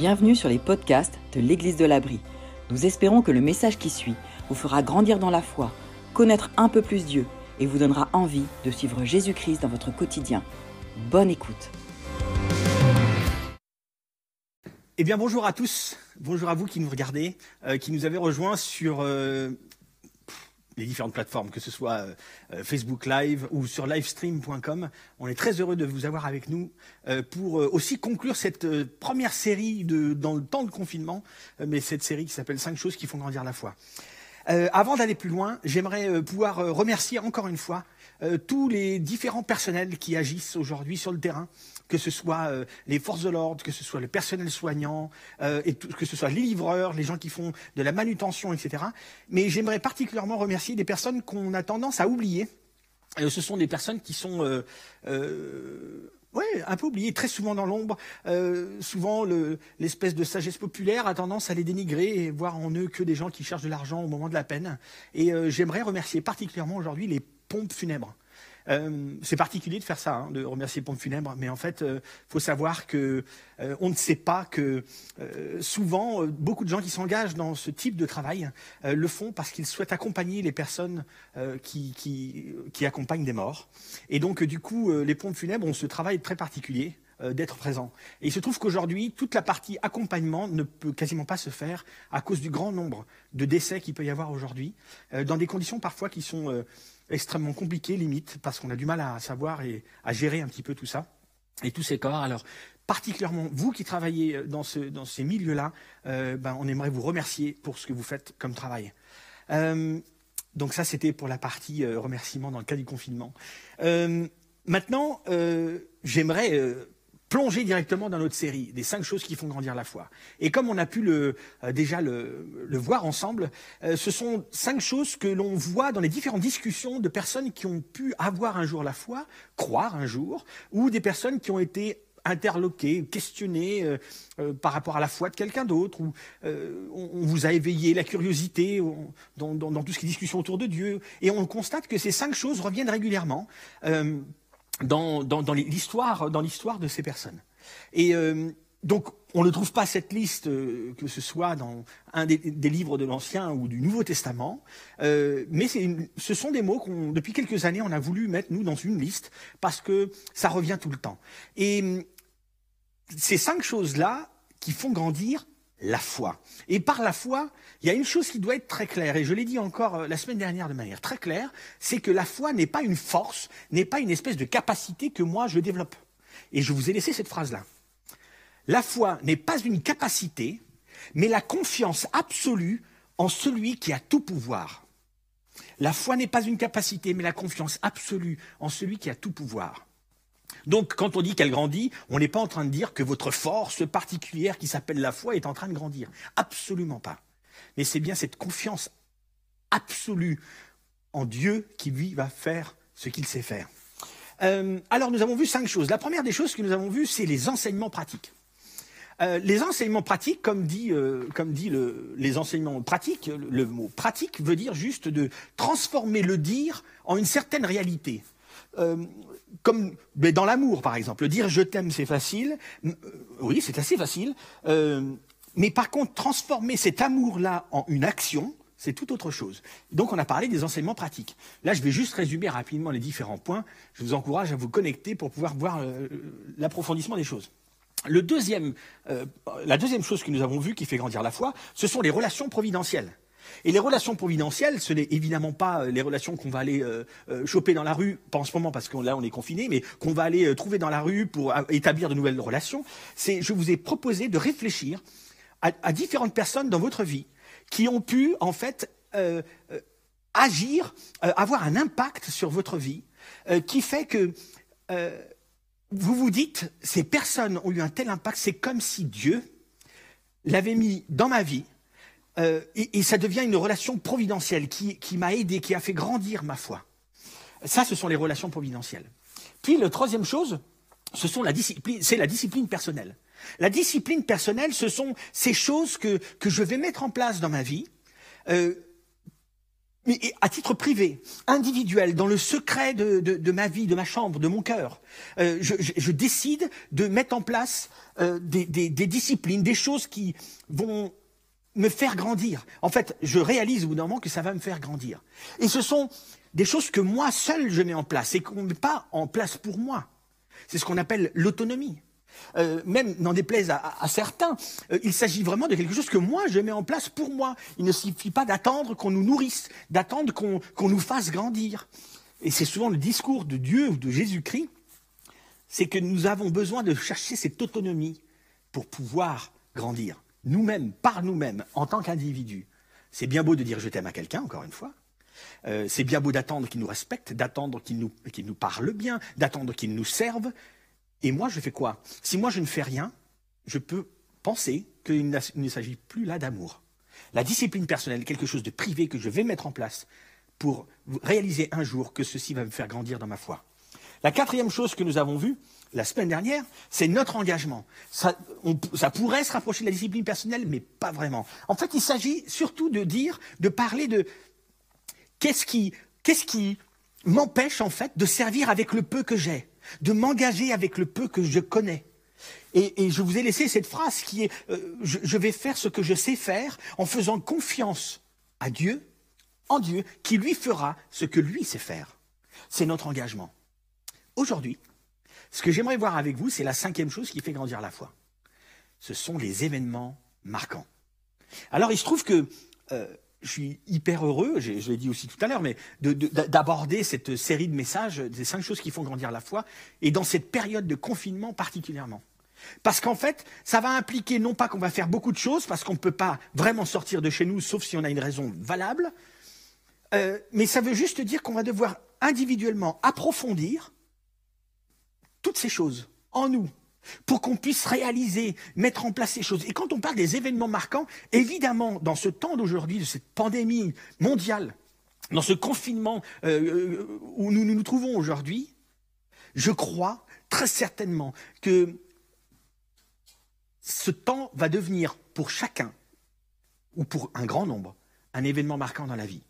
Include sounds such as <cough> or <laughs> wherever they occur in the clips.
Bienvenue sur les podcasts de l'Église de l'Abri. Nous espérons que le message qui suit vous fera grandir dans la foi, connaître un peu plus Dieu et vous donnera envie de suivre Jésus-Christ dans votre quotidien. Bonne écoute. Eh bien bonjour à tous, bonjour à vous qui nous regardez, euh, qui nous avez rejoints sur euh, les différentes plateformes, que ce soit euh, euh, Facebook Live ou sur livestream.com. On est très heureux de vous avoir avec nous euh, pour aussi conclure cette première série de, dans le temps de confinement, mais cette série qui s'appelle 5 choses qui font grandir la foi. avant d'aller plus loin, j'aimerais pouvoir remercier encore une fois tous les différents personnels qui agissent aujourd'hui sur le terrain, que ce soit euh, les forces de l'ordre, que ce soit le personnel soignant, euh, que ce soit les livreurs, les gens qui font de la manutention, etc. Mais j'aimerais particulièrement remercier des personnes qu'on a tendance à oublier. Euh, ce sont des personnes qui sont un peu oubliées, très souvent dans l'ombre. souvent, l'espèce de sagesse populaire a tendance à les dénigrer et voir en eux que des gens qui cherchent de l'argent au moment de la peine. Et j'aimerais remercier particulièrement aujourd'hui les pompes funèbres. Euh, c'est particulier de faire ça, hein, de remercier Pompe Funèbre, mais en fait, il euh, faut savoir que euh, on ne sait pas que souvent beaucoup de gens qui s'engagent dans ce type de travail le font parce qu'ils souhaitent accompagner les personnes qui, accompagnent des morts. Et donc, du coup, les pompes funèbres ont ce travail très particulier d'être présents. Et il se trouve qu'aujourd'hui, toute la partie accompagnement ne peut quasiment pas se faire à cause du grand nombre de décès qu'il peut y avoir aujourd'hui, dans des conditions parfois qui sont extrêmement compliqué, limite, parce qu'on a du mal à savoir et à gérer un petit peu tout ça et tous ces corps. Alors, particulièrement vous qui travaillez dans, ce, dans ces milieux-là, euh, ben, on aimerait vous remercier pour ce que vous faites comme travail. Euh, donc ça, c'était pour la partie euh, remerciement dans le cas du confinement. maintenant, j'aimerais plonger directement dans notre série des cinq choses qui font grandir la foi. Et comme on a pu le, euh, déjà le, voir ensemble, euh, ce sont cinq choses que l'on voit dans les différentes discussions de personnes qui ont pu avoir un jour la foi, croire un jour, ou des personnes qui ont été interloquées, questionnées euh, par rapport à la foi de quelqu'un d'autre, ou on, vous a éveillé la curiosité dans, tout ce qui est discussion autour de Dieu, et on constate que ces cinq choses reviennent régulièrement dans, dans, l'histoire, de ces personnes. Et euh, donc, on ne trouve pas cette liste, euh, que ce soit dans un des, livres de l'Ancien ou du Nouveau Testament, euh, mais ce sont des mots qu'on, depuis quelques années, on a voulu mettre, nous, dans une liste, parce que ça revient tout le temps. Et ces cinq choses-là qui font grandir la foi. Et par la foi, il y a une chose qui doit être très claire, et je l'ai dit encore euh, la semaine dernière de manière très claire, c'est que la foi n'est pas une force, n'est pas une espèce de capacité que moi je développe. Et je vous ai laissé cette phrase-là. La foi n'est pas une capacité, mais la confiance absolue en celui qui a tout pouvoir. La foi n'est pas une capacité, mais la confiance absolue en celui qui a tout pouvoir. Donc, quand on dit qu'elle grandit, on n'est pas en train de dire que votre force particulière qui s'appelle la foi est en train de grandir. Absolument pas. Mais c'est bien cette confiance absolue en Dieu qui, lui, va faire ce qu'il sait faire. Euh, alors, nous avons vu cinq choses. La première des choses que nous avons vues, c'est les enseignements pratiques. Euh, les enseignements pratiques, comme dit, euh, les enseignements pratiques, le, mot pratique veut dire juste de transformer le dire en une certaine réalité. Euh, comme dans l'amour, par exemple. Dire je t'aime, c'est facile. Euh, oui, c'est assez facile. Euh, mais par contre, transformer cet amour-là en une action, c'est tout autre chose. Donc on a parlé des enseignements pratiques. Là, je vais juste résumer rapidement les différents points. Je vous encourage à vous connecter pour pouvoir voir l'approfondissement des choses. La deuxième chose que nous avons vue qui fait grandir la foi, ce sont les relations providentielles. Et les relations providentielles, ce n'est évidemment pas euh, les relations qu'on va aller euh, euh, choper dans la rue, pas en ce moment parce que là on est confiné, mais qu'on va aller trouver dans la rue pour établir de nouvelles relations. C'est, je vous ai proposé de réfléchir à, différentes personnes dans votre vie qui ont pu en fait agir, avoir un impact sur votre vie, qui fait que vous vous dites, ces personnes ont eu un tel impact, c'est comme si Dieu l'avait mis dans ma vie euh, et, ça devient une relation providentielle qui, m'a aidé, qui a fait grandir ma foi. Ça, ce sont les relations providentielles. Puis, la troisième chose, ce sont la discipline, c'est la discipline personnelle. La discipline personnelle, ce sont ces choses que, je vais mettre en place dans ma vie, euh, mais à titre privé, individuel, dans le secret de, ma vie, de ma chambre, de mon cœur, euh, je, décide de mettre en place euh, des, disciplines, des choses qui vont me faire grandir. En fait, je réalise au bout d'un moment que ça va me faire grandir. Et ce sont des choses que moi seul je mets en place et qu'on ne met pas en place pour moi. C'est ce qu'on appelle l'autonomie. Euh, même n'en déplaise à, certains, euh, il s'agit vraiment de quelque chose que moi je mets en place pour moi. Il ne suffit pas d'attendre qu'on nous nourrisse, d'attendre qu'on nous fasse grandir. Et c'est souvent le discours de Dieu ou de Jésus-Christ, c'est que nous avons besoin de chercher cette autonomie pour pouvoir grandir, nous-mêmes, par nous-mêmes, en tant qu'individus. C'est bien beau de dire je t'aime à quelqu'un, encore une fois. Euh, c'est bien beau d'attendre qu'il nous respecte, d'attendre qu'il nous, qu'il nous parle bien, d'attendre qu'il nous serve, et moi, je fais quoi? Si moi, je ne fais rien, je peux penser qu'il ne s'agit plus là d'amour. La discipline personnelle, quelque chose de privé que je vais mettre en place pour réaliser un jour que ceci va me faire grandir dans ma foi. La quatrième chose que nous avons vue la semaine dernière, c'est notre engagement. Ça, pourrait se rapprocher de la discipline personnelle, mais pas vraiment. En fait, il s'agit surtout de dire, de parler de qu'est-ce qui, qu'est-ce qui m'empêche en fait de servir avec le peu que j'ai de m'engager avec le peu que je connais. Et, je vous ai laissé cette phrase qui est euh, je, vais faire ce que je sais faire en faisant confiance à Dieu, en Dieu, qui lui fera ce que lui sait faire. C'est notre engagement. Aujourd'hui, ce que j'aimerais voir avec vous, c'est la cinquième chose qui fait grandir la foi. Ce sont les événements marquants. Alors il se trouve que euh, je suis hyper heureux, je, l'ai dit aussi tout à l'heure, mais d'aborder cette série de messages, des cinq choses qui font grandir la foi, et dans cette période de confinement particulièrement. Parce qu'en fait, ça va impliquer non pas qu'on va faire beaucoup de choses, parce qu'on ne peut pas vraiment sortir de chez nous, sauf si on a une raison valable, euh, mais ça veut juste dire qu'on va devoir individuellement approfondir toutes ces choses en nous, pour qu'on puisse réaliser, mettre en place ces choses. Et quand on parle des événements marquants, évidemment, dans ce temps d'aujourd'hui, de cette pandémie mondiale, dans ce confinement euh, euh, où nous nous trouvons aujourd'hui, je crois très certainement que ce temps va devenir pour chacun, ou pour un grand nombre, un événement marquant dans la vie.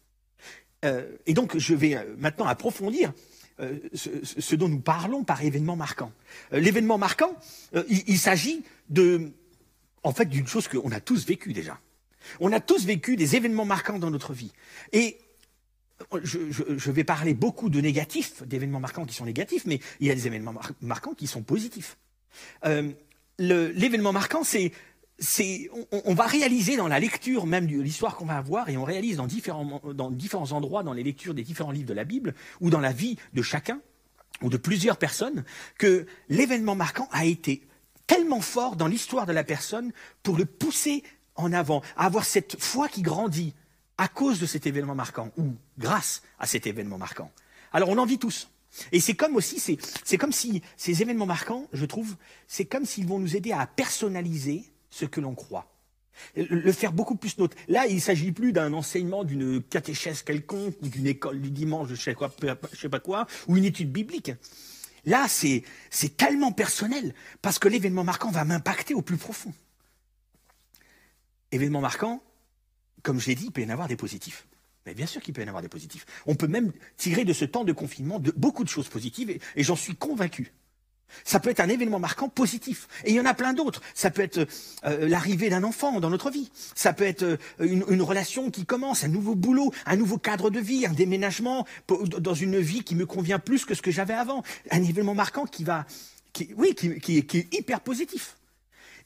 Euh, et donc, je vais maintenant approfondir euh, ce, dont nous parlons par événement marquant. Euh, l'événement marquant, euh, il, s'agit de, en fait, d'une chose qu'on a tous vécu déjà. On a tous vécu des événements marquants dans notre vie. Et je, vais parler beaucoup de négatifs, d'événements marquants qui sont négatifs, mais il y a des événements marquants qui sont positifs. l'événement marquant, c'est on, va réaliser dans la lecture même de l'histoire qu'on va avoir, et on réalise dans différents, dans différents endroits, dans les lectures des différents livres de la Bible, ou dans la vie de chacun, ou de plusieurs personnes, que l'événement marquant a été tellement fort dans l'histoire de la personne pour le pousser en avant, à avoir cette foi qui grandit à cause de cet événement marquant, ou grâce à cet événement marquant. Alors on en vit tous. Et c'est comme aussi, c'est comme si ces événements marquants, je trouve, c'est comme s'ils vont nous aider à personnaliser ce que l'on croit. Le faire beaucoup plus nôtre. Là, il ne s'agit plus d'un enseignement d'une catéchèse quelconque, ou d'une école du dimanche, je ne sais, pas quoi, ou une étude biblique. Là, c'est tellement personnel, parce que l'événement marquant va m'impacter au plus profond. Événement marquant, comme je l'ai dit, il peut y en avoir des positifs. Mais bien sûr qu'il peut y en avoir des positifs. On peut même tirer de ce temps de confinement beaucoup de choses positives, et j'en suis convaincu. Ça peut être un événement marquant positif. Et il y en a plein d'autres. Ça peut être euh, l'arrivée d'un enfant dans notre vie. Ça peut être euh, une, relation qui commence, un nouveau boulot, un nouveau cadre de vie, un déménagement dans une vie qui me convient plus que ce que j'avais avant. Un événement marquant qui va, oui, qui, est hyper positif.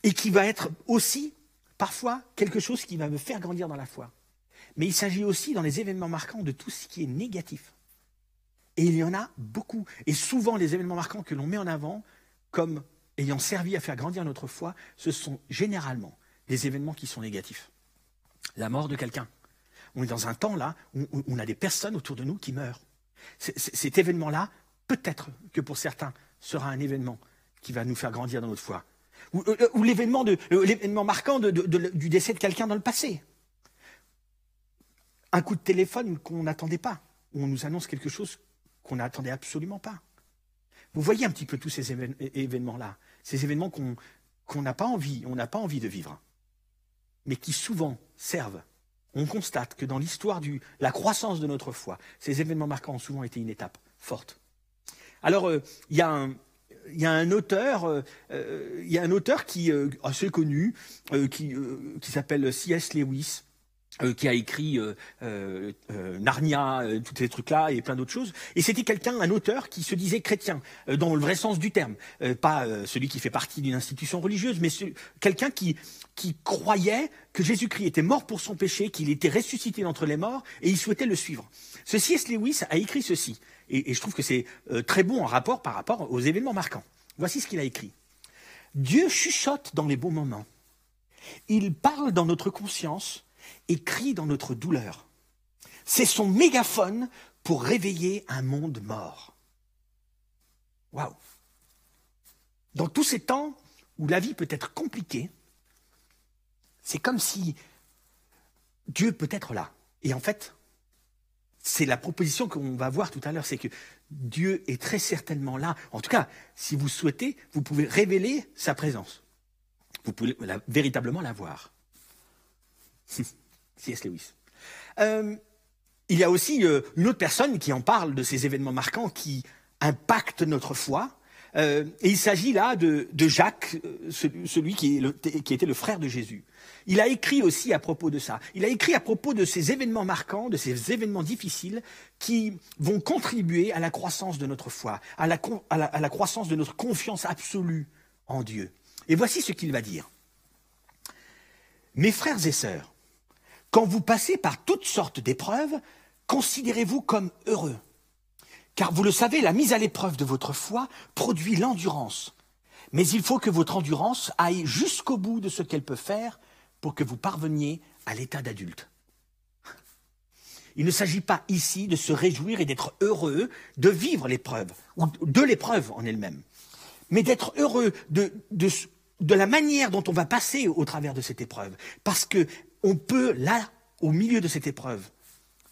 Et qui va être aussi, parfois, quelque chose qui va me faire grandir dans la foi. Mais il s'agit aussi, dans les événements marquants, de tout ce qui est négatif. Et il y en a beaucoup. Et souvent, les événements marquants que l'on met en avant comme ayant servi à faire grandir notre foi, ce sont généralement des événements qui sont négatifs. La mort de quelqu'un. On est dans un temps là où on a des personnes autour de nous qui meurent. Cet événement-là, peut-être que pour certains, sera un événement qui va nous faire grandir dans notre foi. Ou, euh, euh, l'événement, euh, l'événement marquant du décès de quelqu'un dans le passé. Un coup de téléphone qu'on n'attendait pas, où on nous annonce quelque chose qu'on n'attendait absolument pas. Vous voyez un petit peu tous ces événements-là, ces événements qu'on n'a pas envie, on n'a pas envie de vivre, mais qui souvent servent on constate que dans l'histoire de la croissance de notre foi, ces événements marquants ont souvent été une étape forte. Alors, euh, il y a un, auteur, euh, euh, qui euh, assez connu, qui, qui s'appelle C.S. Lewis, qui a écrit Narnia, tous ces trucs-là et plein d'autres choses. Et c'était quelqu'un, un auteur qui se disait chrétien, dans le vrai sens du terme. pas celui qui fait partie d'une institution religieuse, mais quelqu'un qui, croyait que Jésus-Christ était mort pour son péché, qu'il était ressuscité d'entre les morts, et il souhaitait le suivre. Ce C.S. Lewis a écrit ceci. Et, je trouve que c'est euh, très bon en rapport par rapport aux événements marquants. Voici ce qu'il a écrit. Dieu chuchote dans les bons moments. Il parle dans notre conscience et crie dans notre douleur. C'est son mégaphone pour réveiller un monde mort. Waouh Dans tous ces temps où la vie peut être compliquée, c'est comme si Dieu peut être là. Et en fait, c'est la proposition qu'on va voir tout à l'heure, c'est que Dieu est très certainement là. En tout cas, si vous souhaitez, vous pouvez révéler sa présence. Vous pouvez véritablement la voir. <laughs> C.S. Lewis. Euh, il y a aussi euh, une autre personne qui en parle de ces événements marquants qui impactent notre foi. Euh, et il s'agit là de, Jacques, celui qui était le frère de Jésus. Il a écrit aussi à propos de ça. Il a écrit à propos de ces événements marquants, de ces événements difficiles qui vont contribuer à la croissance de notre foi, à la, croissance de notre confiance absolue en Dieu. Et voici ce qu'il va dire. Mes frères et sœurs, quand vous passez par toutes sortes d'épreuves, considérez-vous comme heureux. Car vous le savez, la mise à l'épreuve de votre foi produit l'endurance. Mais il faut que votre endurance aille jusqu'au bout de ce qu'elle peut faire pour que vous parveniez à l'état d'adulte. Il ne s'agit pas ici de se réjouir et d'être heureux de vivre l'épreuve, ou de l'épreuve en elle-même, mais d'être heureux de, de, la manière dont on va passer au travers de cette épreuve. Parce que on peut, là, au milieu de cette épreuve,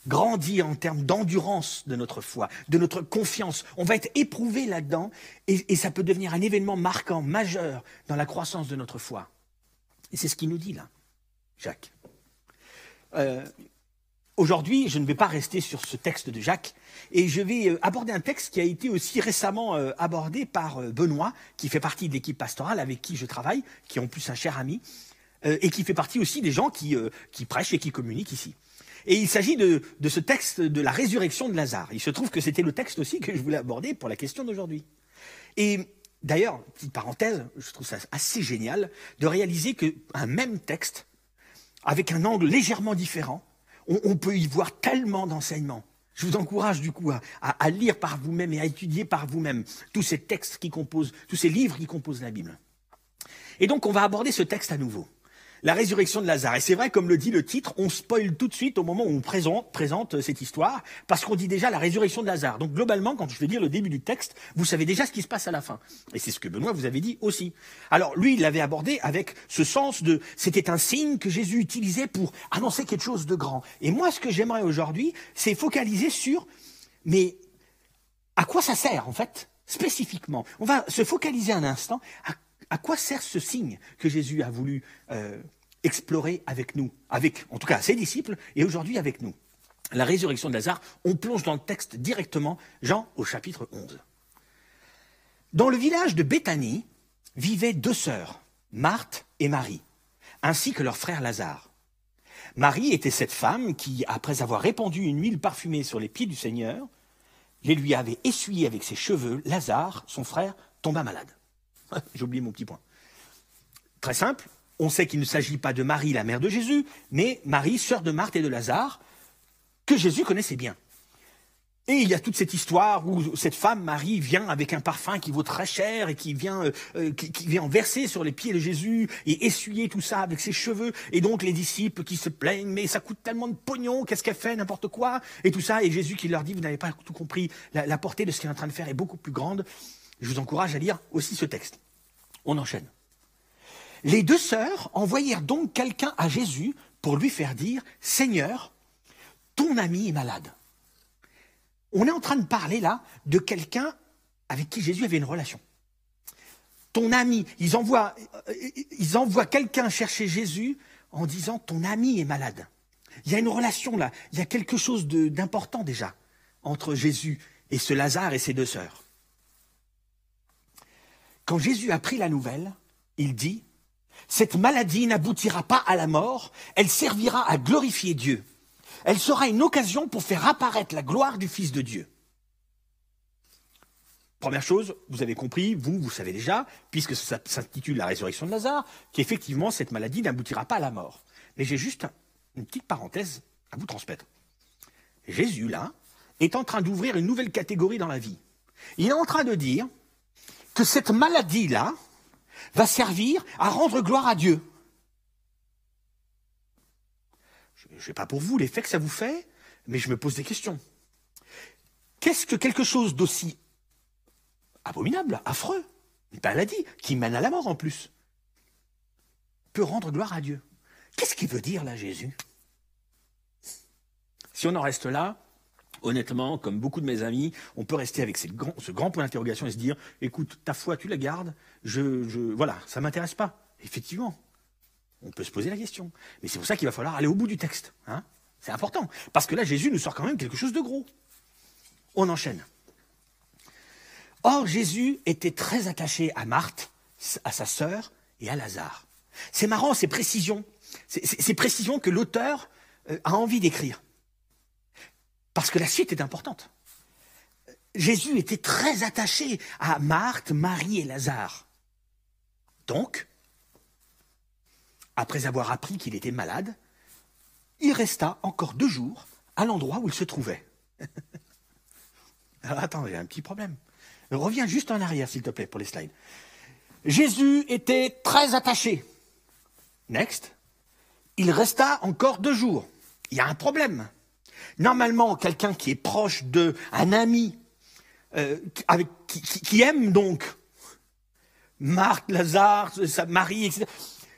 grandir en termes d'endurance de notre foi, de notre confiance. On va être éprouvé là-dedans et, ça peut devenir un événement marquant, majeur dans la croissance de notre foi. Et c'est ce qu'il nous dit là. Jacques. Euh, aujourd'hui, je ne vais pas rester sur ce texte de Jacques, et je vais euh, aborder un texte qui a été aussi récemment euh, abordé par Benoît, qui fait partie de l'équipe pastorale avec qui je travaille, qui est en plus un cher ami, et qui fait partie aussi des gens qui, qui prêchent et qui communiquent ici. Et il s'agit de, de, ce texte de la résurrection de Lazare. Il se trouve que c'était le texte aussi que je voulais aborder pour la question d'aujourd'hui. Et d'ailleurs, petite parenthèse, je trouve ça assez génial de réaliser qu'un même texte avec un angle légèrement différent, on, peut y voir tellement d'enseignements. Je vous encourage du coup à, lire par vous-même et à étudier par vous-même tous ces textes qui composent, tous ces livres qui composent la Bible. Et donc on va aborder ce texte à nouveau la résurrection de Lazare. Et c'est vrai, comme le dit le titre, on spoil tout de suite au moment où on présente, présente cette histoire, parce qu'on dit déjà la résurrection de Lazare. Donc globalement, quand je vais dire le début du texte, vous savez déjà ce qui se passe à la fin. Et c'est ce que Benoît vous avait dit aussi. Alors lui, il l'avait abordé avec ce sens de, c'était un signe que Jésus utilisait pour annoncer quelque chose de grand. Et moi, ce que j'aimerais aujourd'hui, c'est focaliser sur, mais à quoi ça sert en fait, spécifiquement? On va se focaliser un instant à à quoi sert ce signe que Jésus a voulu euh, explorer avec nous, avec en tout cas ses disciples et aujourd'hui avec nous? La résurrection de Lazare, on plonge dans le texte directement, Jean au chapitre 11. Dans le village de Béthanie vivaient deux sœurs, Marthe et Marie, ainsi que leur frère Lazare. Marie était cette femme qui, après avoir répandu une huile parfumée sur les pieds du Seigneur, les lui avait essuyés avec ses cheveux. Lazare, son frère, tomba malade. <laughs> J'ai oublié mon petit point. Très simple, on sait qu'il ne s'agit pas de Marie, la mère de Jésus, mais Marie, sœur de Marthe et de Lazare, que Jésus connaissait bien. Et il y a toute cette histoire où cette femme, Marie, vient avec un parfum qui vaut très cher et qui vient, euh, euh, qui, verser sur les pieds de Jésus et essuyer tout ça avec ses cheveux. Et donc les disciples qui se plaignent, mais ça coûte tellement de pognon, qu'est-ce qu'elle fait, n'importe quoi, et tout ça. Et Jésus qui leur dit, vous n'avez pas tout compris, la, la portée de ce qu'il est en train de faire est beaucoup plus grande. Je vous encourage à lire aussi ce texte. On enchaîne. Les deux sœurs envoyèrent donc quelqu'un à Jésus pour lui faire dire, Seigneur, ton ami est malade. On est en train de parler là de quelqu'un avec qui Jésus avait une relation. Ton ami, ils envoient, ils envoient quelqu'un chercher Jésus en disant, ton ami est malade. Il y a une relation là, il y a quelque chose d'important déjà entre Jésus et ce Lazare et ses deux sœurs. Quand Jésus a pris la nouvelle, il dit, Cette maladie n'aboutira pas à la mort, elle servira à glorifier Dieu. Elle sera une occasion pour faire apparaître la gloire du Fils de Dieu. Première chose, vous avez compris, vous, vous savez déjà, puisque ça s'intitule la résurrection de Lazare, qu'effectivement cette maladie n'aboutira pas à la mort. Mais j'ai juste une petite parenthèse à vous transmettre. Jésus, là, est en train d'ouvrir une nouvelle catégorie dans la vie. Il est en train de dire que cette maladie-là va servir à rendre gloire à Dieu. Je ne sais pas pour vous l'effet que ça vous fait, mais je me pose des questions. Qu'est-ce que quelque chose d'aussi abominable, affreux, une maladie qui mène à la mort en plus, peut rendre gloire à Dieu? Qu'est-ce qu'il veut dire là, Jésus? Si on en reste là, honnêtement, comme beaucoup de mes amis, on peut rester avec ce grand point d'interrogation et se dire, écoute, ta foi, tu la gardes, je, je voilà, ça m'intéresse pas. Effectivement, on peut se poser la question. Mais c'est pour ça qu'il va falloir aller au bout du texte. Hein c'est important. Parce que là, Jésus nous sort quand même quelque chose de gros. On enchaîne. Or, Jésus était très attaché à Marthe, à sa sœur et à Lazare. C'est marrant, ces précisions. Ces précisions que l'auteur euh, a envie d'écrire. Parce que la suite est importante. Jésus était très attaché à Marthe, Marie et Lazare. Donc, après avoir appris qu'il était malade, il resta encore deux jours à l'endroit où il se trouvait. <laughs> Alors attends, un petit problème. Reviens juste en arrière, s'il te plaît, pour les slides. Jésus était très attaché. Next. Il resta encore deux jours. Il y a un problème. Normalement, quelqu'un qui est proche de, un ami, euh, qui, aime donc Marc, Lazare, Marie, etc.,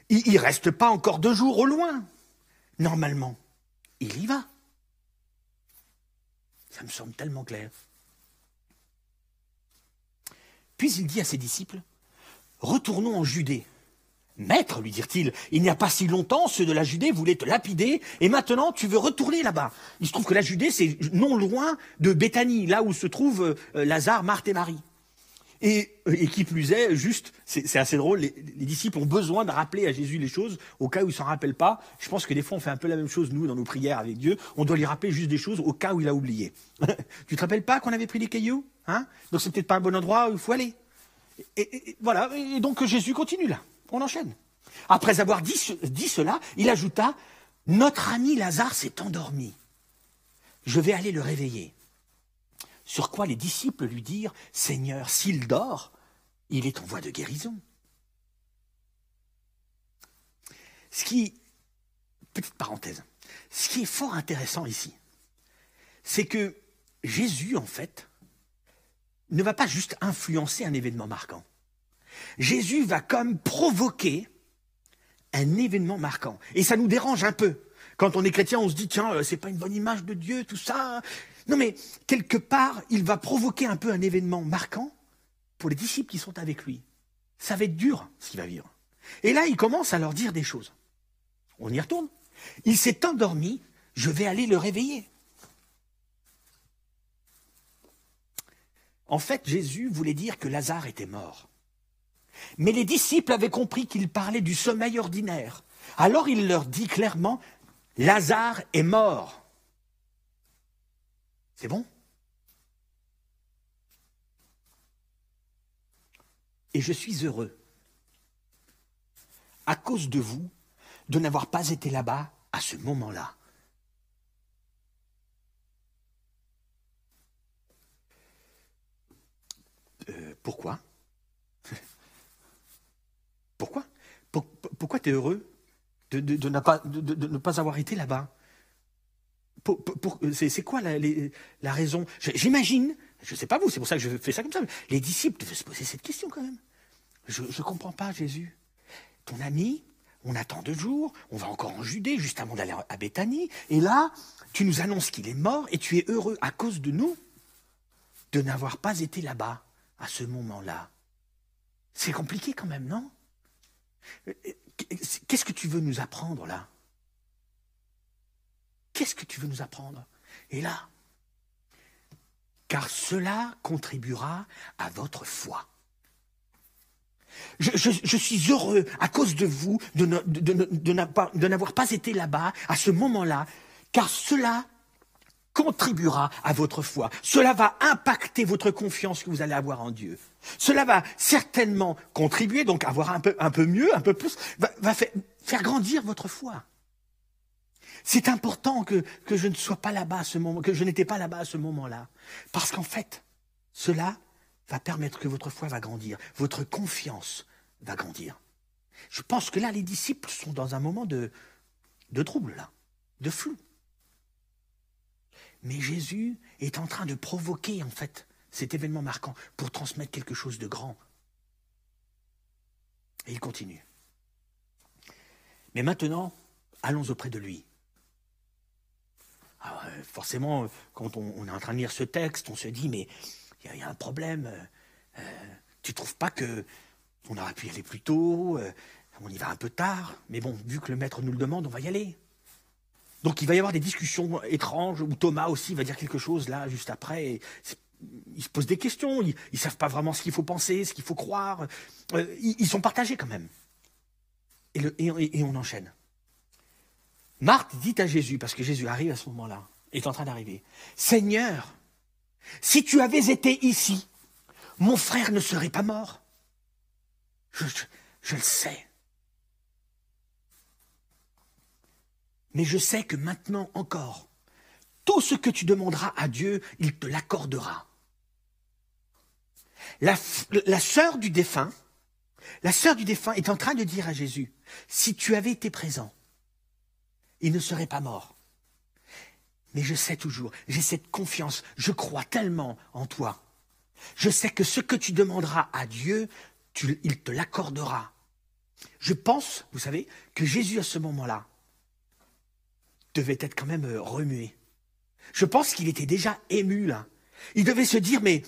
il, ne reste pas encore deux jours au loin. Normalement, il y va. Ça me semble tellement clair. Puis il dit à ses disciples, retournons en Judée. Maître, lui dirent-ils, il n'y a pas si longtemps, ceux de la Judée voulaient te lapider, et maintenant tu veux retourner là-bas. Il se trouve que la Judée, c'est non loin de Béthanie, là où se trouvent euh, Lazare, Marthe et Marie. Et, et, qui plus est, juste, c'est assez drôle, les, disciples ont besoin de rappeler à Jésus les choses au cas où il s'en rappelle pas. Je pense que des fois on fait un peu la même chose, nous, dans nos prières avec Dieu. On doit lui rappeler juste des choses au cas où il a oublié. <laughs> tu te rappelles pas qu'on avait pris des cailloux hein? Donc c'est peut-être pas un bon endroit où il faut aller. Et, voilà, et donc Jésus continue là. On enchaîne. Après avoir dit, cela, il ajouta, Notre ami Lazare s'est endormi. Je vais aller le réveiller. Sur quoi les disciples lui dirent, Seigneur, s'il dort, il est en voie de guérison. Petite parenthèse, ce qui est fort intéressant ici, c'est que Jésus, en fait, ne va pas juste influencer un événement marquant. Jésus va comme provoquer un événement marquant. Et ça nous dérange un peu. Quand on est chrétien, on se dit, tiens, euh, c'est pas une bonne image de Dieu, tout ça. Non, mais quelque part, il va provoquer un peu un événement marquant pour les disciples qui sont avec lui. Ça va être dur, ce qu'il va vivre. Et là, il commence à leur dire des choses. On y retourne. Il s'est endormi, je vais aller le réveiller. En fait, Jésus voulait dire que Lazare était mort. Mais les disciples avaient compris qu'il parlait du sommeil ordinaire. Alors il leur dit clairement, Lazare est mort. C'est bon? Et je suis heureux, à cause de vous, de n'avoir pas été là-bas à ce moment-là. Euh, pourquoi? Pourquoi? Pourquoi tu es heureux de, ne pas, avoir été là-bas? C'est quoi la, la raison? J'imagine, je ne sais pas vous, c'est pour ça que je fais ça comme ça, les disciples devaient se poser cette question quand même. Je ne comprends pas, Jésus. Ton ami, on attend deux jours, on va encore en Judée, juste avant d'aller à Béthanie, et là, tu nous annonces qu'il est mort et tu es heureux à cause de nous de n'avoir pas été là-bas à ce moment-là. C'est compliqué quand même, non? Qu'est-ce que tu veux nous apprendre là? Qu'est-ce que tu veux nous apprendre? Et là, car cela contribuera à votre foi. Je, suis heureux à cause de vous de, de n'avoir pas été là-bas à ce moment-là, car cela contribuera à votre foi. Cela va impacter votre confiance que vous allez avoir en Dieu. Cela va certainement contribuer, donc avoir un peu, un peu mieux, un peu plus, va, faire, grandir votre foi. C'est important que, que je ne sois pas là-bas à ce moment, que je n'étais pas là-bas à ce moment-là. Parce qu'en fait, cela va permettre que votre foi va grandir, votre confiance va grandir. Je pense que là, les disciples sont dans un moment de, de trouble, là, de flou. Mais Jésus est en train de provoquer, en fait, cet événement marquant pour transmettre quelque chose de grand. Et il continue. Mais maintenant, allons auprès de lui. Ah forcément, quand on, est en train de lire ce texte, on se dit, mais il y, a un problème. Tu euh, tu trouves pas que on aurait pu y aller plus tôt euh, On y va un peu tard. Mais bon, vu que le maître nous le demande, on va y aller. Donc il va y avoir des discussions étranges où Thomas aussi va dire quelque chose là juste après. Ils se posent des questions, ils ne savent pas vraiment ce qu'il faut penser, ce qu'il faut croire. Euh, ils, sont partagés quand même. Et, et, on enchaîne. Marthe dit à Jésus, parce que Jésus arrive à ce moment-là, est en train d'arriver, Seigneur, si tu avais été ici, mon frère ne serait pas mort. je le sais. Mais je sais que maintenant encore, tout ce que tu demanderas à Dieu, il te l'accordera. La, sœur du défunt, la sœur du défunt est en train de dire à Jésus, si tu avais été présent, il ne serait pas mort. Mais je sais toujours, j'ai cette confiance, je crois tellement en toi. Je sais que ce que tu demanderas à Dieu, il te l'accordera. Je pense, vous savez, que Jésus à ce moment-là, devait être quand même euh, remué. Je pense qu'il était déjà ému là. Il devait se dire, mais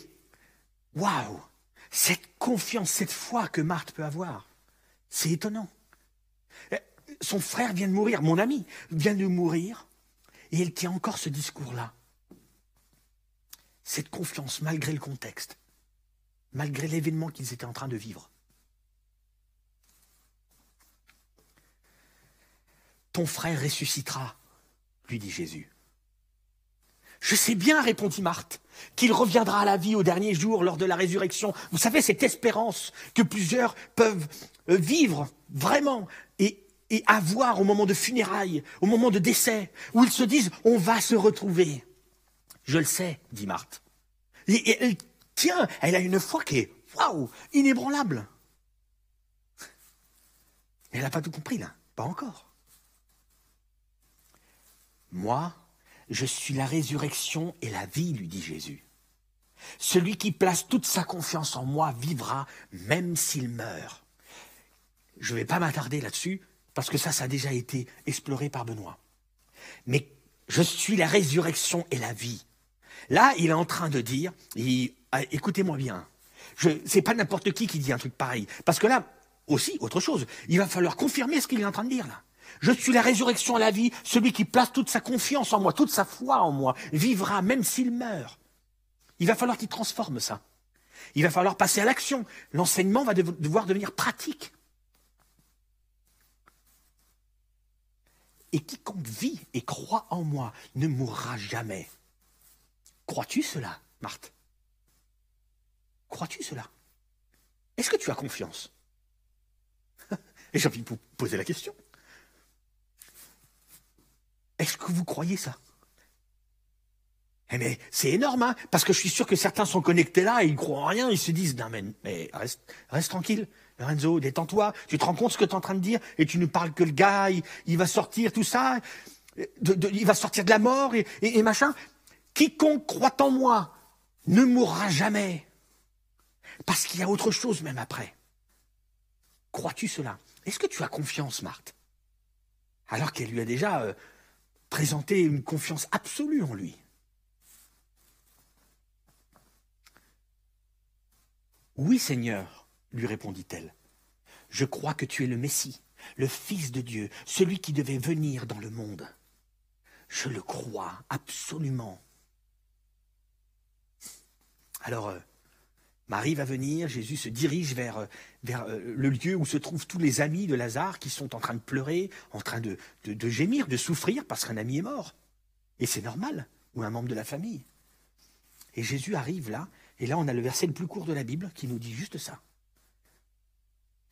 waouh, cette confiance, cette foi que Marthe peut avoir, c'est étonnant. Euh, son frère vient de mourir, mon ami vient de mourir, et elle tient encore ce discours-là. Cette confiance, malgré le contexte, malgré l'événement qu'ils étaient en train de vivre. Ton frère ressuscitera lui dit Jésus. Je sais bien, répondit Marthe, qu'il reviendra à la vie au dernier jour lors de la résurrection. Vous savez, cette espérance que plusieurs peuvent euh, vivre vraiment et, avoir au moment de funérailles, au moment de décès, où ils se disent on va se retrouver. Je le sais, dit Marthe. Et, elle tient, elle a une foi qui est waouh, inébranlable. Elle n'a pas tout compris là, pas encore. Moi, je suis la résurrection et la vie, lui dit Jésus. Celui qui place toute sa confiance en moi vivra même s'il meurt. Je ne vais pas m'attarder là-dessus, parce que ça, ça a déjà été exploré par Benoît. Mais je suis la résurrection et la vie. Là, il est en train de dire, ah, écoutez-moi bien, ce n'est pas n'importe qui qui dit un truc pareil. Parce que là, aussi, autre chose, il va falloir confirmer ce qu'il est en train de dire là. Je suis la résurrection à la vie. Celui qui place toute sa confiance en moi, toute sa foi en moi, vivra même s'il meurt. Il va falloir qu'il transforme ça. Il va falloir passer à l'action. L'enseignement va devoir devenir pratique. Et quiconque vit et croit en moi ne mourra jamais. Crois-tu cela, Marthe? Crois-tu cela? Est-ce que tu as confiance? <laughs> Et j'ai envie de vous poser la question. Est-ce que vous croyez ça? Eh mais c'est énorme, hein, parce que je suis sûr que certains sont connectés là et ils croient en rien, ils se disent non mais, reste, tranquille, Lorenzo, détends-toi, tu te rends compte ce que tu es en train de dire et tu ne parles que le gars, il, va sortir tout ça, il va sortir de la mort et, et machin. Quiconque croit en moi ne mourra jamais, parce qu'il y a autre chose même après. Crois-tu cela? Est-ce que tu as confiance, Marthe? Alors qu'elle lui a déjà euh, présenter une confiance absolue en lui. Oui, Seigneur, lui répondit-elle, je crois que tu es le Messie, le Fils de Dieu, celui qui devait venir dans le monde. je le crois absolument. Alors, euh, Marie va venir, Jésus se dirige vers, euh, euh, le lieu où se trouvent tous les amis de Lazare qui sont en train de pleurer, en train de, de gémir, de souffrir parce qu'un ami est mort. Et c'est normal, ou un membre de la famille. Et Jésus arrive là, et là on a le verset le plus court de la Bible qui nous dit juste ça.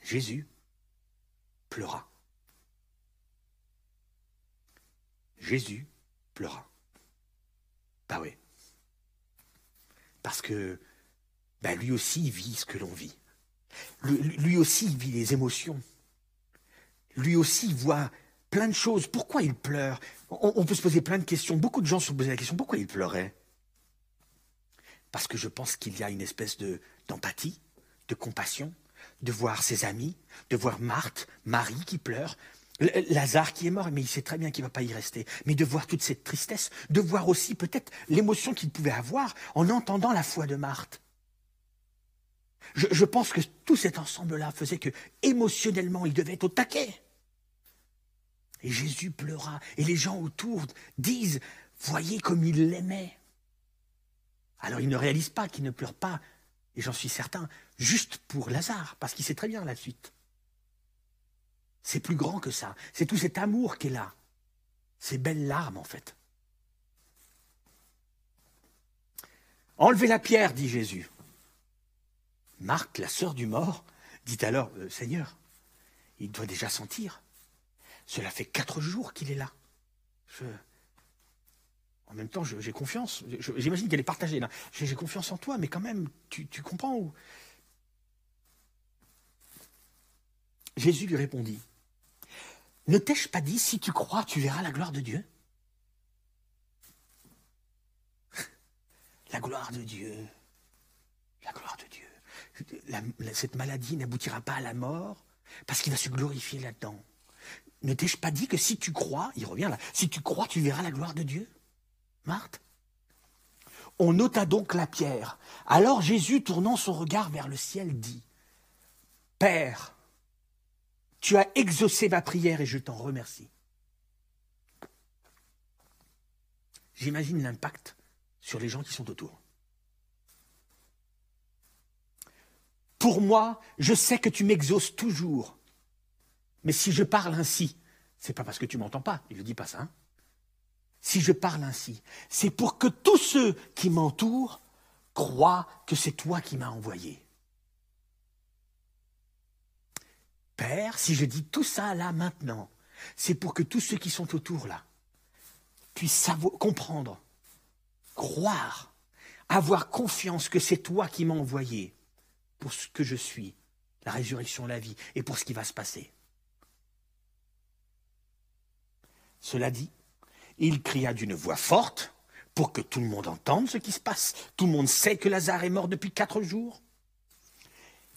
Jésus pleura. Jésus pleura. Bah oui. Parce que bah lui aussi vit ce que l'on vit. Lui, aussi vit les émotions. Lui aussi voit plein de choses. Pourquoi il pleure? On, peut se poser plein de questions. Beaucoup de gens se posés la question pourquoi il pleurait? Parce que je pense qu'il y a une espèce de d'empathie, de compassion, de voir ses amis, de voir Marthe, Marie qui pleure, Lazare qui est mort, mais il sait très bien qu'il ne va pas y rester. Mais de voir toute cette tristesse, de voir aussi peut-être l'émotion qu'il pouvait avoir en entendant la foi de Marthe. Je, pense que tout cet ensemble-là faisait que émotionnellement il devait être au taquet. Et Jésus pleura, et les gens autour disent, voyez comme il l'aimait. Alors il ne réalise pas qu'il ne pleure pas, et j'en suis certain, juste pour Lazare, parce qu'il sait très bien la suite. C'est plus grand que ça. C'est tout cet amour qui est là. Ces belles larmes, en fait. Enlevez la pierre, dit Jésus. Marc, la sœur du mort, dit alors, euh, Seigneur, il doit déjà sentir. Cela fait quatre jours qu'il est là. En même temps, j'ai confiance. J'imagine qu'elle est partagée. J'ai confiance en toi, mais quand même, tu, tu comprends où Jésus lui répondit ne t'ai-je pas dit, si tu crois, tu verras la gloire de Dieu? <laughs> La gloire de Dieu. La gloire de Dieu. Cette maladie n'aboutira pas à la mort parce qu'il va se glorifier là-dedans. Ne t'ai-je pas dit que si tu crois, il revient là, si tu crois, tu verras la gloire de Dieu? Marthe? On ôta donc la pierre. Alors Jésus, tournant son regard vers le ciel, dit Père, tu as exaucé ma prière et je t'en remercie. J'imagine l'impact sur les gens qui sont autour. Pour moi, je sais que tu m'exauces toujours. Mais si je parle ainsi, c'est pas parce que tu m'entends pas, il ne dit pas ça. Hein. si je parle ainsi, c'est pour que tous ceux qui m'entourent croient que c'est toi qui m'as envoyé. Père, si je dis tout ça là maintenant, c'est pour que tous ceux qui sont autour là puissent comprendre, croire, avoir confiance que c'est toi qui m'as envoyé pour ce que je suis, la résurrection, la vie, et pour ce qui va se passer. Cela dit, il cria d'une voix forte pour que tout le monde entende ce qui se passe. Tout le monde sait que Lazare est mort depuis quatre jours.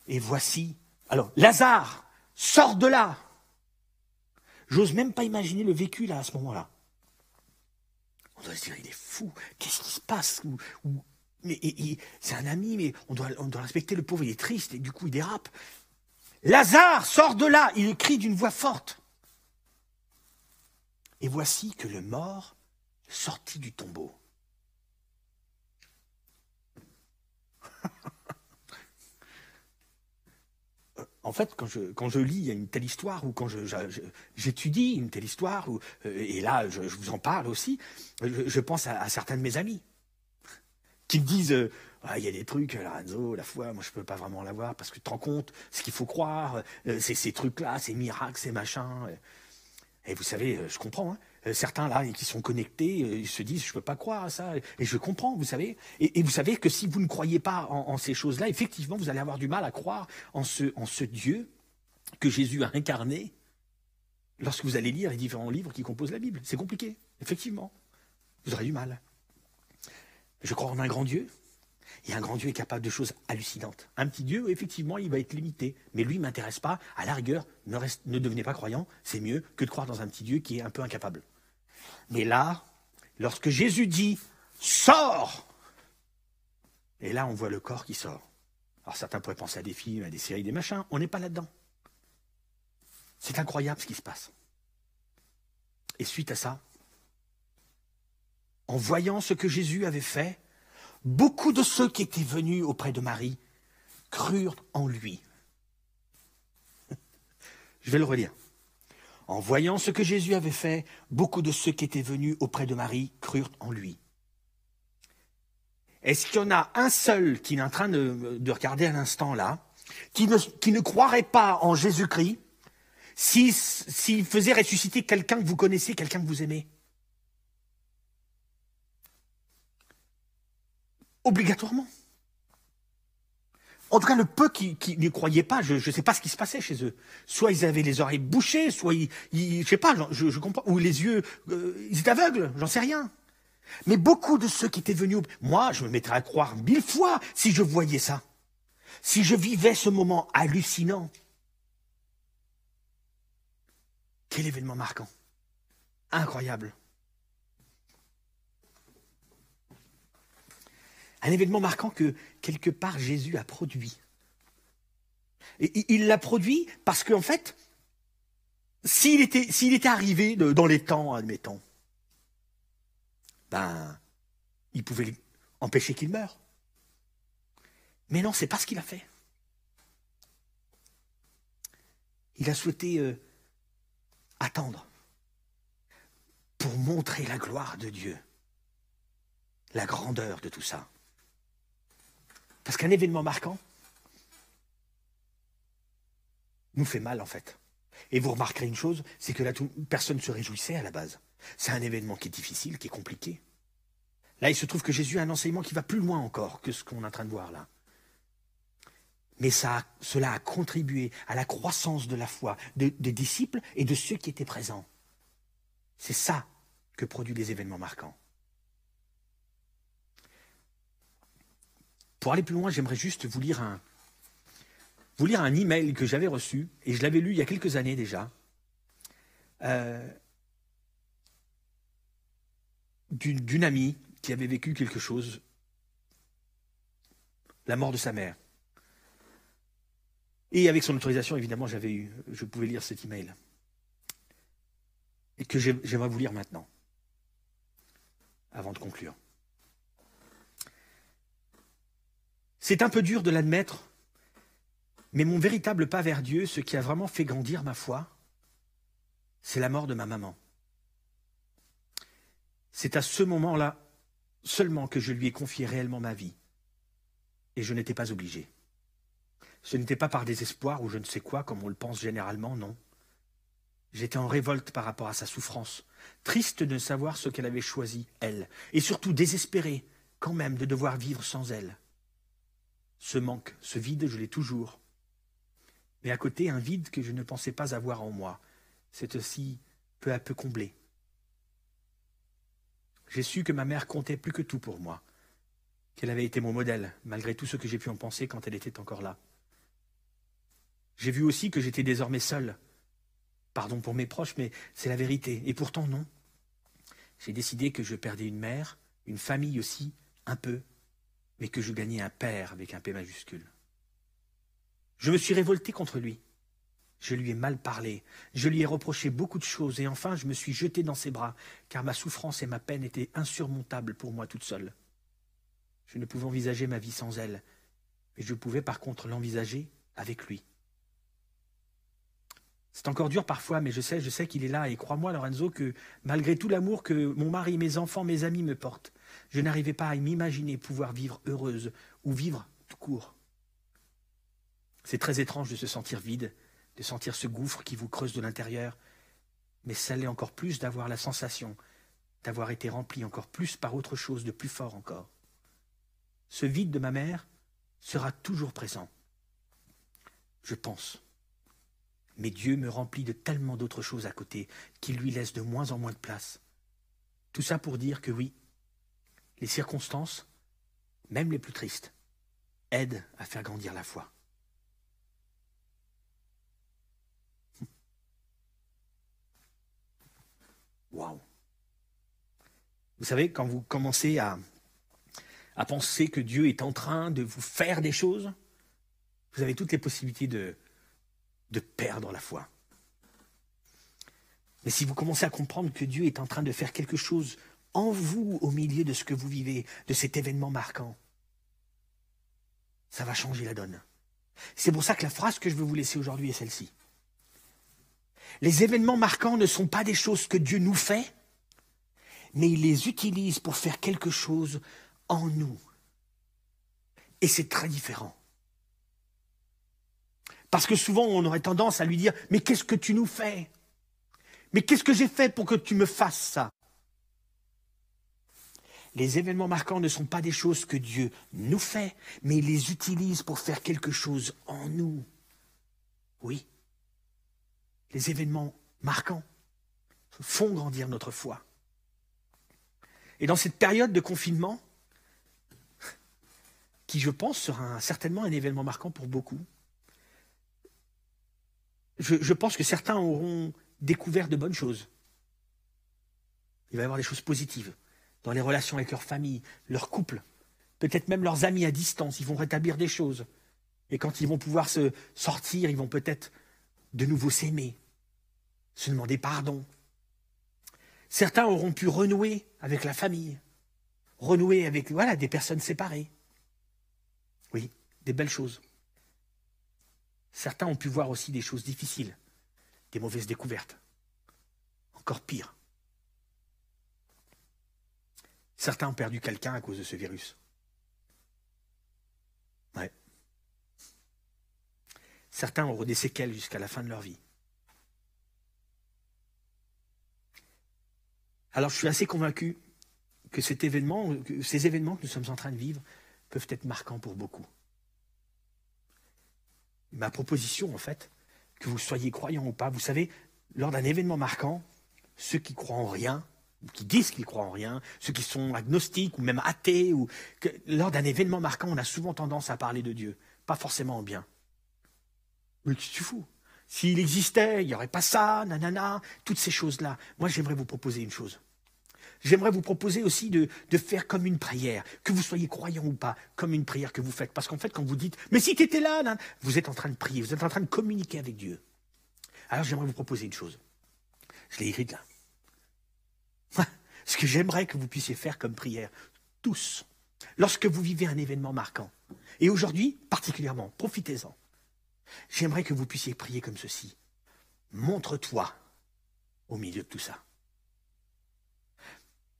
Et voici, alors Lazare, Sors de là J'ose même pas imaginer le vécu là à ce moment-là. On doit se dire, il est fou, qu'est-ce qui se passe? Mais, C'est un ami, mais on doit, respecter le pauvre, il est triste, et du coup il dérape. Lazare, sors de là Il crie d'une voix forte. Et voici que le mort sortit du tombeau. <laughs> en fait, quand je, lis une telle histoire ou quand j'étudie une telle histoire, euh, et là, je, vous en parle aussi, je, pense à, certains de mes amis qui me disent euh, ah, il y a des trucs, Lorenzo, la foi, moi je ne peux pas vraiment l'avoir parce que tu te rends compte, ce qu'il faut croire, euh, c'est ces trucs-là, ces miracles, ces machins. Et vous savez, je comprends. Hein. Euh, certains là qui sont connectés euh, ils se disent je ne peux pas croire à ça et je comprends vous savez et, vous savez que si vous ne croyez pas en, ces choses-là effectivement vous allez avoir du mal à croire en ce Dieu que Jésus a incarné lorsque vous allez lire les différents livres qui composent la Bible c'est compliqué effectivement vous aurez du mal je crois en un grand Dieu et un grand Dieu est capable de choses hallucinantes. Un petit Dieu, effectivement, il va être limité. Mais lui ne m'intéresse pas. À la rigueur, ne, ne devenez pas croyant. C'est mieux que de croire dans un petit Dieu qui est un peu incapable. Mais là, lorsque Jésus dit Sors Et là, on voit le corps qui sort. Alors certains pourraient penser à des films, à des séries, des machins. On n'est pas là-dedans. C'est incroyable ce qui se passe. Et suite à ça, En voyant ce que Jésus avait fait, beaucoup de ceux qui étaient venus auprès de Marie crurent en lui. <laughs> Je vais le relire. En voyant ce que Jésus avait fait, beaucoup de ceux qui étaient venus auprès de Marie crurent en lui. Est-ce qu'il y en a un seul qui est en train de, regarder à l'instant là, qui ne, croirait pas en Jésus-Christ s'il faisait ressusciter quelqu'un que vous connaissez, quelqu'un que vous aimez? Obligatoirement. En tout cas, le peu qui, n'y croyaient pas, je ne sais pas ce qui se passait chez eux. Soit ils avaient les oreilles bouchées, soit ils, je sais pas, je, comprends, ou les yeux, euh, ils étaient aveugles, j'en sais rien. Mais beaucoup de ceux qui étaient venus, moi, je me mettrais à croire mille fois si je voyais ça, si je vivais ce moment hallucinant. Quel événement marquant, incroyable. Un événement marquant que quelque part Jésus a produit. Et il l'a produit parce qu'en fait, s'il était, arrivé dans les temps, admettons, ben, il pouvait empêcher qu'il meure. Mais non, c'est pas ce qu'il a fait. Il a souhaité euh, attendre pour montrer la gloire de Dieu, la grandeur de tout ça. Parce qu'un événement marquant nous fait mal en fait. Et vous remarquerez une chose, c'est que là, personne ne se réjouissait à la base. C'est un événement qui est difficile, qui est compliqué. Là, il se trouve que Jésus a un enseignement qui va plus loin encore que ce qu'on est en train de voir là. Mais cela a contribué à la croissance de la foi des disciples et de ceux qui étaient présents. C'est ça que produit les événements marquants. Pour aller plus loin, j'aimerais juste vous lire un, vous lire email que j'avais reçu, et je l'avais lu il y a quelques années déjà, euh, d'une amie qui avait vécu quelque chose, la mort de sa mère. Et avec son autorisation, évidemment, j'avais eu, je pouvais lire cet email. Et que j'aimerais vous lire maintenant, avant de conclure. C'est un peu dur de l'admettre, mais mon véritable pas vers Dieu, ce qui a vraiment fait grandir ma foi, c'est la mort de ma maman. C'est à ce moment-là seulement que je lui ai confié réellement ma vie. Et je n'étais pas obligé. Ce n'était pas par désespoir ou je ne sais quoi, comme on le pense généralement, non. J'étais en révolte par rapport à sa souffrance, triste de savoir ce qu'elle avait choisi, elle, et surtout désespéré, quand même, de devoir vivre sans elle. Ce manque, ce vide, je l'ai toujours. Mais à côté, un vide que je ne pensais pas avoir en moi. C'est aussi peu à peu comblé. J'ai su que ma mère comptait plus que tout pour moi, qu'elle avait été mon modèle, malgré tout ce que j'ai pu en penser quand elle était encore là. J'ai vu aussi que j'étais désormais seul. Pardon pour mes proches, mais c'est la vérité. Et pourtant, non. J'ai décidé que je perdais une mère, une famille aussi, un peu, mais que je gagnais un père avec un P majuscule. Je me suis révolté contre lui. Je lui ai mal parlé, je lui ai reproché beaucoup de choses, et enfin je me suis jeté dans ses bras, car ma souffrance et ma peine étaient insurmontables pour moi toute seule. Je ne pouvais envisager ma vie sans elle, mais je pouvais par contre l'envisager avec lui. C'est encore dur parfois, mais je sais, je sais qu'il est là, et crois-moi, Lorenzo, que malgré tout l'amour que mon mari, mes enfants, mes amis me portent, je n'arrivais pas à m'imaginer pouvoir vivre heureuse ou vivre tout court. C'est très étrange de se sentir vide, de sentir ce gouffre qui vous creuse de l'intérieur, mais ça l'est encore plus d'avoir la sensation d'avoir été rempli encore plus par autre chose de plus fort encore. Ce vide de ma mère sera toujours présent, je pense. Mais Dieu me remplit de tellement d'autres choses à côté qu'il lui laisse de moins en moins de place. Tout ça pour dire que oui, les circonstances, même les plus tristes, aident à faire grandir la foi. <laughs> Waouh Vous savez, quand vous commencez à, à penser que Dieu est en train de vous faire des choses, vous avez toutes les possibilités de, de perdre la foi. Mais si vous commencez à comprendre que Dieu est en train de faire quelque chose en vous, au milieu de ce que vous vivez, de cet événement marquant, ça va changer la donne. C'est pour ça que la phrase que je veux vous laisser aujourd'hui est celle-ci. Les événements marquants ne sont pas des choses que Dieu nous fait, mais il les utilise pour faire quelque chose en nous. Et c'est très différent. Parce que souvent, on aurait tendance à lui dire, mais qu'est-ce que tu nous fais? Mais qu'est-ce que j'ai fait pour que tu me fasses ça? Les événements marquants ne sont pas des choses que Dieu nous fait, mais il les utilise pour faire quelque chose en nous. Oui, les événements marquants font grandir notre foi. Et dans cette période de confinement, qui je pense sera certainement un événement marquant pour beaucoup, je, pense que certains auront découvert de bonnes choses. Il va y avoir des choses positives dans les relations avec leur famille, leur couple, peut-être même leurs amis à distance. Ils vont rétablir des choses. Et quand ils vont pouvoir se sortir, ils vont peut-être de nouveau s'aimer, se demander pardon. Certains auront pu renouer avec la famille, renouer avec voilà, des personnes séparées. Oui, des belles choses. Certains ont pu voir aussi des choses difficiles, des mauvaises découvertes. Encore pire. Certains ont perdu quelqu'un à cause de ce virus. Ouais. Certains auront des jusqu'à la fin de leur vie. Alors je suis assez convaincu que ces événements que nous sommes en train de vivre peuvent être marquants pour beaucoup ma proposition, en fait, que vous soyez croyant ou pas, vous savez, lors d'un événement marquant, ceux qui croient en rien, qui disent qu'ils croient en rien, ceux qui sont agnostiques ou même athées, ou que, lors d'un événement marquant, on a souvent tendance à parler de Dieu, pas forcément en bien. Mais tu fous S'il existait, il n'y aurait pas ça, nanana, toutes ces choses-là. Moi, j'aimerais vous proposer une chose. J'aimerais vous proposer aussi de, faire comme une prière, que vous soyez croyant ou pas, comme une prière que vous faites. Parce qu'en fait, quand vous dites, mais si tu étais là, vous êtes en train de prier, vous êtes en train de communiquer avec Dieu. Alors j'aimerais vous proposer une chose. Je l'ai écrite là. <laughs> Ce que j'aimerais que vous puissiez faire comme prière, tous, lorsque vous vivez un événement marquant, et aujourd'hui particulièrement, profitez-en, j'aimerais que vous puissiez prier comme ceci. Montre-toi au milieu de tout ça.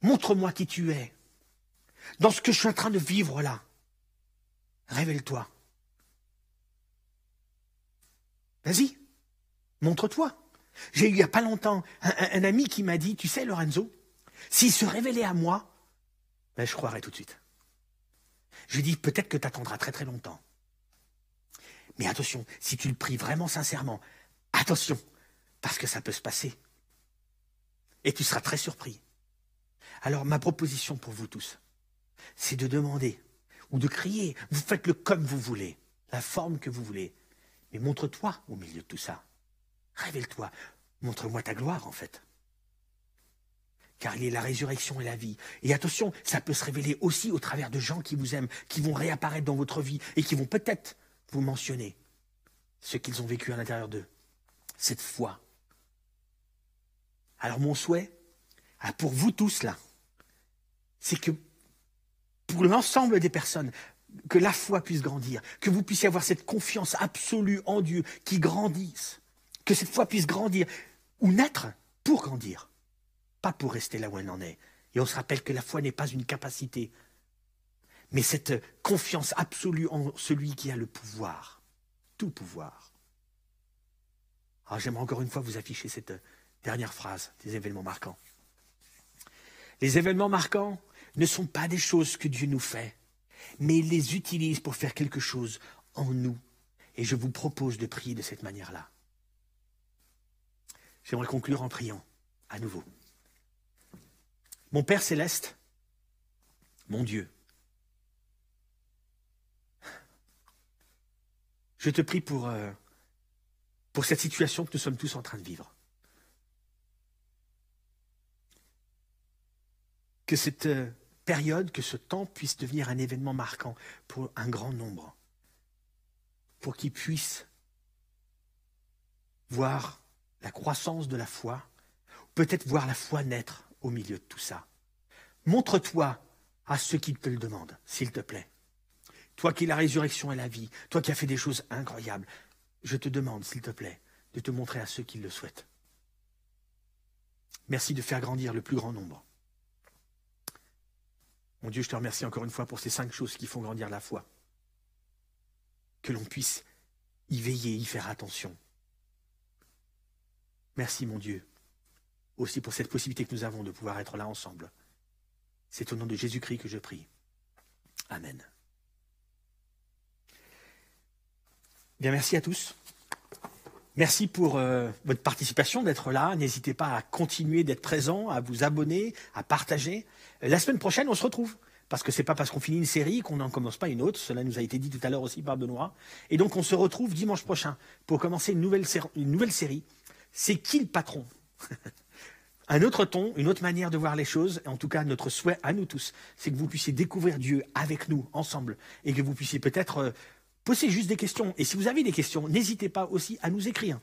Montre-moi qui tu es. Dans ce que je suis en train de vivre là. Révèle-toi. Vas-y, montre-toi. J'ai eu il n'y a pas longtemps un, ami qui m'a dit, tu sais Lorenzo, s'il se révélait à moi, ben, je croirais tout de suite. Je lui dis, peut-être que tu attendras très très longtemps. Mais attention, si tu le pries vraiment sincèrement, attention, parce que ça peut se passer. Et tu seras très surpris. Alors ma proposition pour vous tous, c'est de demander ou de crier. Vous faites-le comme vous voulez, la forme que vous voulez. Mais montre-toi au milieu de tout ça. Révèle-toi. Montre-moi ta gloire, en fait. Car il est la résurrection et la vie. Et attention, ça peut se révéler aussi au travers de gens qui vous aiment, qui vont réapparaître dans votre vie et qui vont peut-être vous mentionner ce qu'ils ont vécu à l'intérieur d'eux. Cette foi. Alors mon souhait, pour vous tous là, c'est que pour l'ensemble des personnes, que la foi puisse grandir, que vous puissiez avoir cette confiance absolue en Dieu qui grandisse, que cette foi puisse grandir ou naître pour grandir, pas pour rester là où elle en est. Et on se rappelle que la foi n'est pas une capacité, mais cette confiance absolue en celui qui a le pouvoir, tout pouvoir. Alors j'aimerais encore une fois vous afficher cette dernière phrase des événements marquants. Les événements marquants ne sont pas des choses que Dieu nous fait, mais il les utilise pour faire quelque chose en nous. Et je vous propose de prier de cette manière-là. J'aimerais conclure en priant à nouveau. Mon Père céleste, mon Dieu, je te prie pour, euh, cette situation que nous sommes tous en train de vivre. que cette euh, période, que ce temps puisse devenir un événement marquant pour un grand nombre, pour qu'ils puissent voir la croissance de la foi, peut-être voir la foi naître au milieu de tout ça, Montre-toi à ceux qui te le demandent, s'il te plaît. Toi qui es la résurrection et la vie, toi qui as fait des choses incroyables, je te demande, s'il te plaît, de te montrer à ceux qui le souhaitent. Merci de faire grandir le plus grand nombre. Mon Dieu, je te remercie encore une fois pour ces cinq choses qui font grandir la foi. Que l'on puisse y veiller, y faire attention. Merci, mon Dieu, aussi pour cette possibilité que nous avons de pouvoir être là ensemble. C'est au nom de Jésus-Christ que je prie. Amen. Bien, merci à tous. Merci pour euh, votre participation, d'être là. N'hésitez pas à continuer d'être présent, à vous abonner, à partager. Euh, la semaine prochaine, on se retrouve. Parce que c'est pas parce qu'on finit une série qu'on n'en commence pas une autre. Cela nous a été dit tout à l'heure aussi par Benoît. Et donc, on se retrouve dimanche prochain pour commencer une nouvelle, série. C'est qui le patron? <laughs> Un autre ton, une autre manière de voir les choses. En tout cas, notre souhait à nous tous, c'est que vous puissiez découvrir Dieu avec nous, ensemble. Et que vous puissiez peut-être euh, Posez juste des questions. Et si vous avez des questions, n'hésitez pas aussi à nous écrire.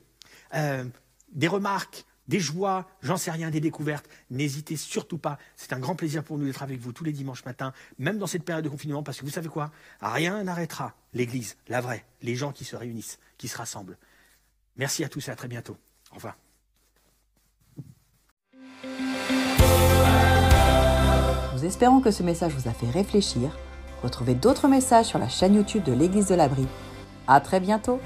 Euh, des remarques, des joies, j'en sais rien, des découvertes. N'hésitez surtout pas. C'est un grand plaisir pour nous d'être avec vous tous les dimanches matins, même dans cette période de confinement, parce que vous savez quoi? Rien n'arrêtera l'Église, la vraie, les gens qui se réunissent, qui se rassemblent. Merci à tous et à très bientôt. Au revoir. Nous espérons que ce message vous a fait réfléchir Retrouvez d'autres messages sur la chaîne YouTube de l'Église de l'Abri. À très bientôt!